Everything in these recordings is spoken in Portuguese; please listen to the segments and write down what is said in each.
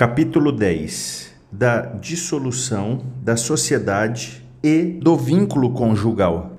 Capítulo 10 da dissolução da sociedade e do vínculo conjugal.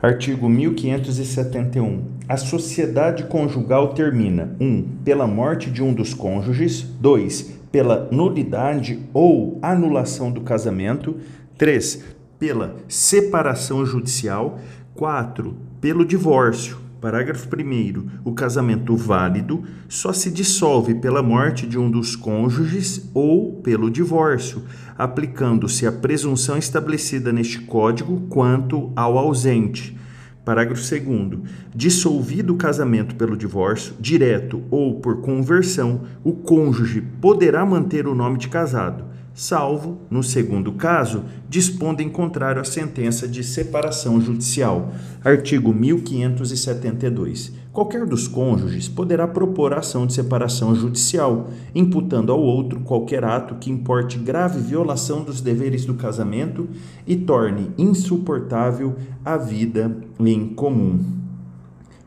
Artigo 1571. A sociedade conjugal termina: 1. Um, pela morte de um dos cônjuges. 2. Pela nulidade ou anulação do casamento. 3. Pela separação judicial. 4. Pelo divórcio. Parágrafo 1. O casamento válido só se dissolve pela morte de um dos cônjuges ou pelo divórcio, aplicando-se a presunção estabelecida neste Código quanto ao ausente. Parágrafo 2. Dissolvido o casamento pelo divórcio, direto ou por conversão, o cônjuge poderá manter o nome de casado salvo, no segundo caso, dispondo em contrário à sentença de separação judicial. Artigo 1572. Qualquer dos cônjuges poderá propor ação de separação judicial, imputando ao outro qualquer ato que importe grave violação dos deveres do casamento e torne insuportável a vida em comum.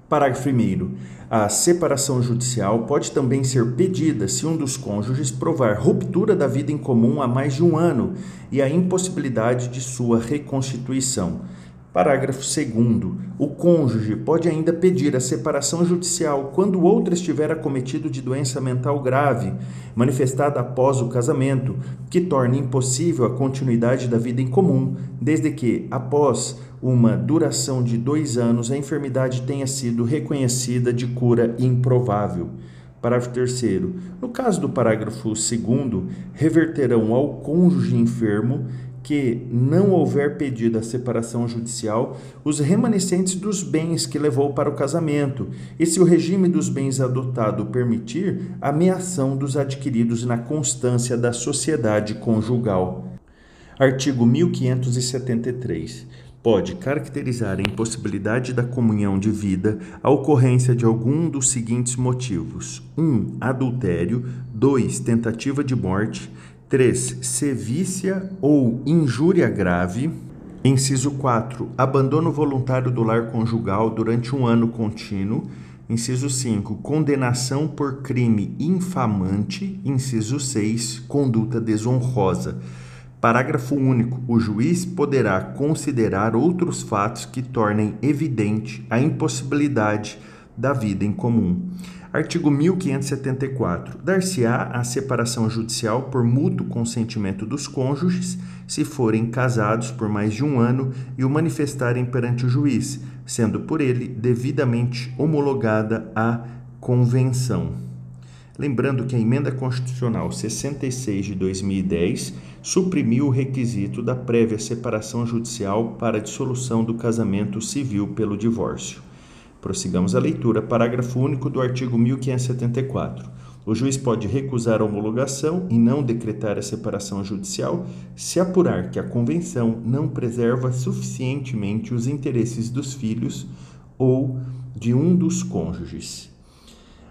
Parágrafo 1. A separação judicial pode também ser pedida se um dos cônjuges provar ruptura da vida em comum há mais de um ano e a impossibilidade de sua reconstituição. Parágrafo 2. O cônjuge pode ainda pedir a separação judicial quando o outro estiver acometido de doença mental grave, manifestada após o casamento, que torne impossível a continuidade da vida em comum, desde que, após uma duração de dois anos, a enfermidade tenha sido reconhecida de cura improvável. Parágrafo 3. No caso do parágrafo 2, reverterão ao cônjuge enfermo que não houver pedido a separação judicial os remanescentes dos bens que levou para o casamento, e se o regime dos bens adotado permitir, a meação dos adquiridos na constância da sociedade conjugal. Artigo 1573 pode caracterizar a impossibilidade da comunhão de vida a ocorrência de algum dos seguintes motivos: 1. Um, adultério, 2. tentativa de morte, 3. Sevícia ou injúria grave. Inciso 4. Abandono voluntário do lar conjugal durante um ano contínuo. Inciso 5. Condenação por crime infamante. Inciso 6. Conduta desonrosa. Parágrafo único. O juiz poderá considerar outros fatos que tornem evidente a impossibilidade da vida em comum. Artigo 1574. Dar-se-á a separação judicial por mútuo consentimento dos cônjuges, se forem casados por mais de um ano e o manifestarem perante o juiz, sendo por ele devidamente homologada a convenção. Lembrando que a Emenda Constitucional 66 de 2010 suprimiu o requisito da prévia separação judicial para a dissolução do casamento civil pelo divórcio. Prossigamos a leitura. Parágrafo único do artigo 1574. O juiz pode recusar a homologação e não decretar a separação judicial se apurar que a convenção não preserva suficientemente os interesses dos filhos ou de um dos cônjuges.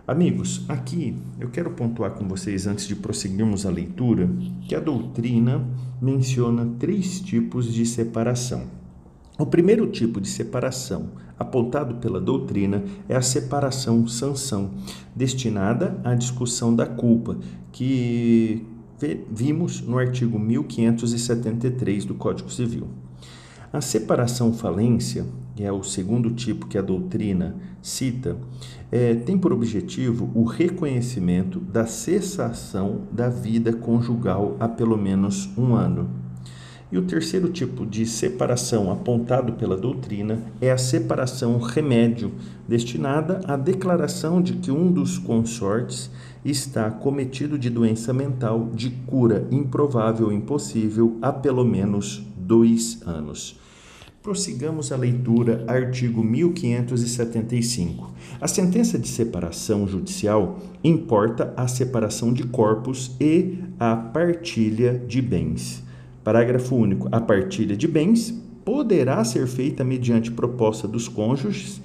Amigos, aqui eu quero pontuar com vocês, antes de prosseguirmos a leitura, que a doutrina menciona três tipos de separação. O primeiro tipo de separação apontado pela doutrina é a separação sanção, destinada à discussão da culpa, que vimos no artigo 1573 do Código Civil. A separação falência, que é o segundo tipo que a doutrina cita, é, tem por objetivo o reconhecimento da cessação da vida conjugal há pelo menos um ano. E o terceiro tipo de separação apontado pela doutrina é a separação remédio, destinada à declaração de que um dos consortes está cometido de doença mental de cura improvável ou impossível há pelo menos dois anos. Prossigamos a leitura, artigo 1575. A sentença de separação judicial importa a separação de corpos e a partilha de bens. Parágrafo único. A partilha de bens poderá ser feita mediante proposta dos cônjuges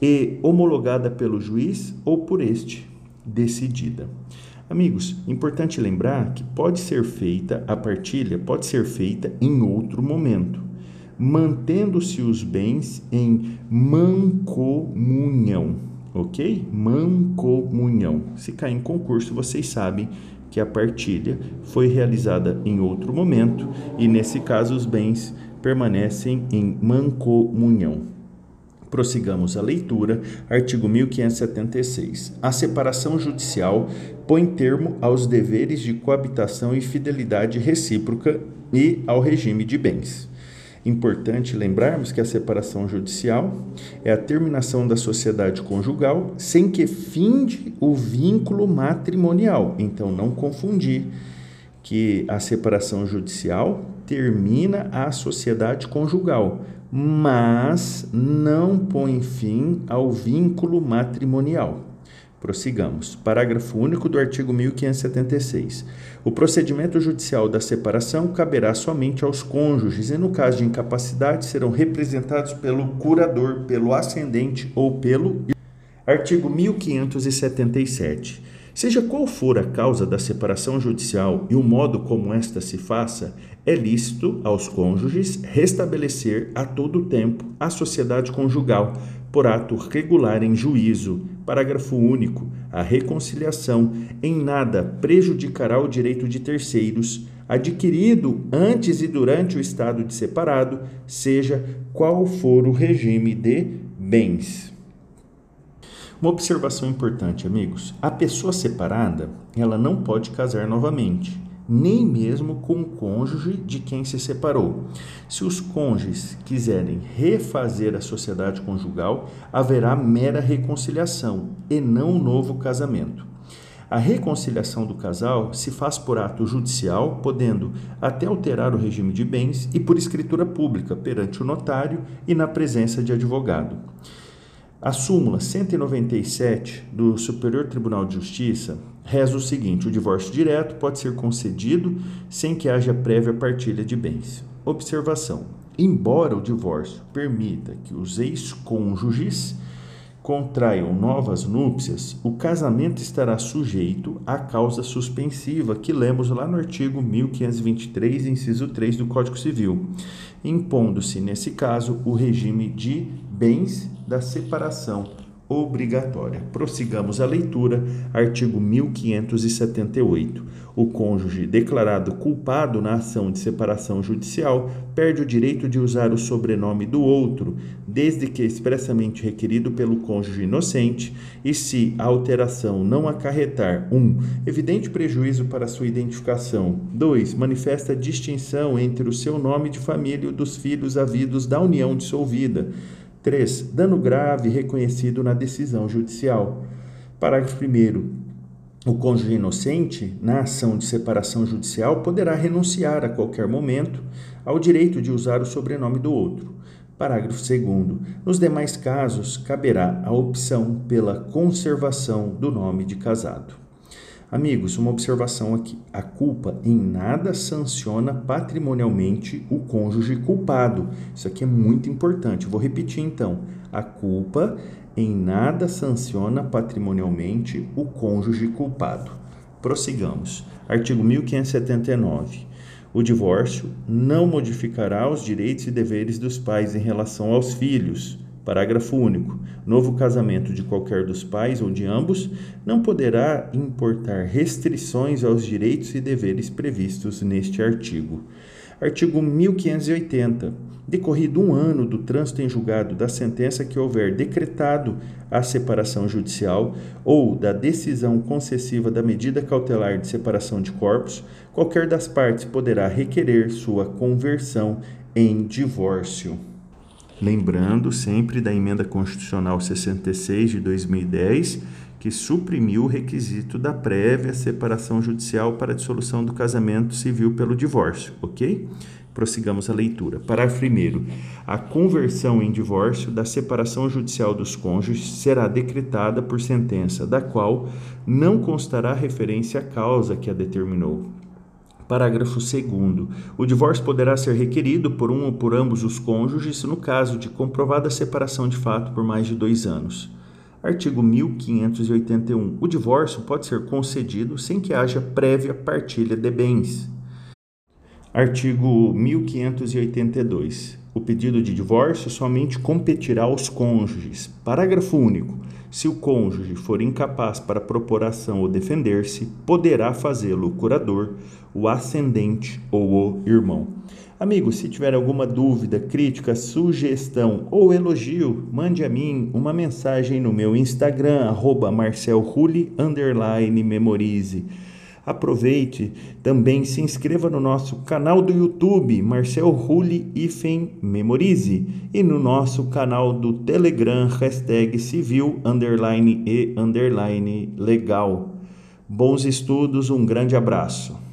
e homologada pelo juiz ou por este decidida. Amigos, importante lembrar que pode ser feita a partilha, pode ser feita em outro momento, mantendo-se os bens em mancomunhão, ok? Mancomunhão. Se cair em concurso, vocês sabem que a partilha foi realizada em outro momento e, nesse caso, os bens permanecem em mancomunhão. Prossigamos a leitura, artigo 1576. A separação judicial põe termo aos deveres de coabitação e fidelidade recíproca e ao regime de bens. Importante lembrarmos que a separação judicial é a terminação da sociedade conjugal sem que finde o vínculo matrimonial. Então, não confundir que a separação judicial termina a sociedade conjugal, mas não põe fim ao vínculo matrimonial. Prossigamos. Parágrafo único do artigo 1576. O procedimento judicial da separação caberá somente aos cônjuges e, no caso de incapacidade, serão representados pelo curador, pelo ascendente ou pelo. Artigo 1577. Seja qual for a causa da separação judicial e o modo como esta se faça, é lícito aos cônjuges restabelecer a todo tempo a sociedade conjugal por ato regular em juízo. Parágrafo único. A reconciliação em nada prejudicará o direito de terceiros adquirido antes e durante o estado de separado, seja qual for o regime de bens. Uma observação importante, amigos: a pessoa separada, ela não pode casar novamente nem mesmo com o cônjuge de quem se separou. Se os cônjuges quiserem refazer a sociedade conjugal, haverá mera reconciliação e não novo casamento. A reconciliação do casal se faz por ato judicial, podendo até alterar o regime de bens e por escritura pública perante o notário e na presença de advogado. A súmula 197 do Superior Tribunal de Justiça reza o seguinte: o divórcio direto pode ser concedido sem que haja prévia partilha de bens. Observação: embora o divórcio permita que os ex-cônjuges contraiam novas núpcias, o casamento estará sujeito à causa suspensiva que lemos lá no artigo 1523, inciso 3 do Código Civil, impondo-se, nesse caso, o regime de bens da separação obrigatória. Prossigamos a leitura, artigo 1578. O cônjuge declarado culpado na ação de separação judicial perde o direito de usar o sobrenome do outro, desde que expressamente requerido pelo cônjuge inocente, e se a alteração não acarretar 1. Um, evidente prejuízo para sua identificação, 2. manifesta distinção entre o seu nome de família e o dos filhos havidos da união dissolvida. 3. Dano grave reconhecido na decisão judicial. Parágrafo 1. O cônjuge inocente, na ação de separação judicial, poderá renunciar a qualquer momento ao direito de usar o sobrenome do outro. Parágrafo 2. Nos demais casos, caberá a opção pela conservação do nome de casado. Amigos, uma observação aqui: a culpa em nada sanciona patrimonialmente o cônjuge culpado. Isso aqui é muito importante. vou repetir então: a culpa em nada sanciona patrimonialmente o cônjuge culpado. Prossigamos. Artigo 1579. O divórcio não modificará os direitos e deveres dos pais em relação aos filhos Parágrafo único. Novo casamento de qualquer dos pais ou de ambos não poderá importar restrições aos direitos e deveres previstos neste artigo. Artigo 1580. Decorrido um ano do trânsito em julgado da sentença que houver decretado a separação judicial ou da decisão concessiva da medida cautelar de separação de corpos, qualquer das partes poderá requerer sua conversão em divórcio. Lembrando sempre da emenda constitucional 66 de 2010, que suprimiu o requisito da prévia separação judicial para dissolução do casamento civil pelo divórcio, ok? Prossigamos a leitura. Parágrafo 1. A conversão em divórcio da separação judicial dos cônjuges será decretada por sentença, da qual não constará referência à causa que a determinou Parágrafo 2. O divórcio poderá ser requerido por um ou por ambos os cônjuges no caso de comprovada separação de fato por mais de dois anos. Artigo 1581. O divórcio pode ser concedido sem que haja prévia partilha de bens. Artigo 1582. O pedido de divórcio somente competirá aos cônjuges. Parágrafo único. Se o cônjuge for incapaz para propor ação ou defender-se, poderá fazê-lo o curador, o ascendente ou o irmão. Amigo, se tiver alguma dúvida, crítica, sugestão ou elogio, mande a mim uma mensagem no meu Instagram, arroba marcelruli, memorize. Aproveite, também se inscreva no nosso canal do YouTube, Marcel Rulli Ifen Memorize, e no nosso canal do Telegram, hashtag civil, underline e underline legal. Bons estudos, um grande abraço.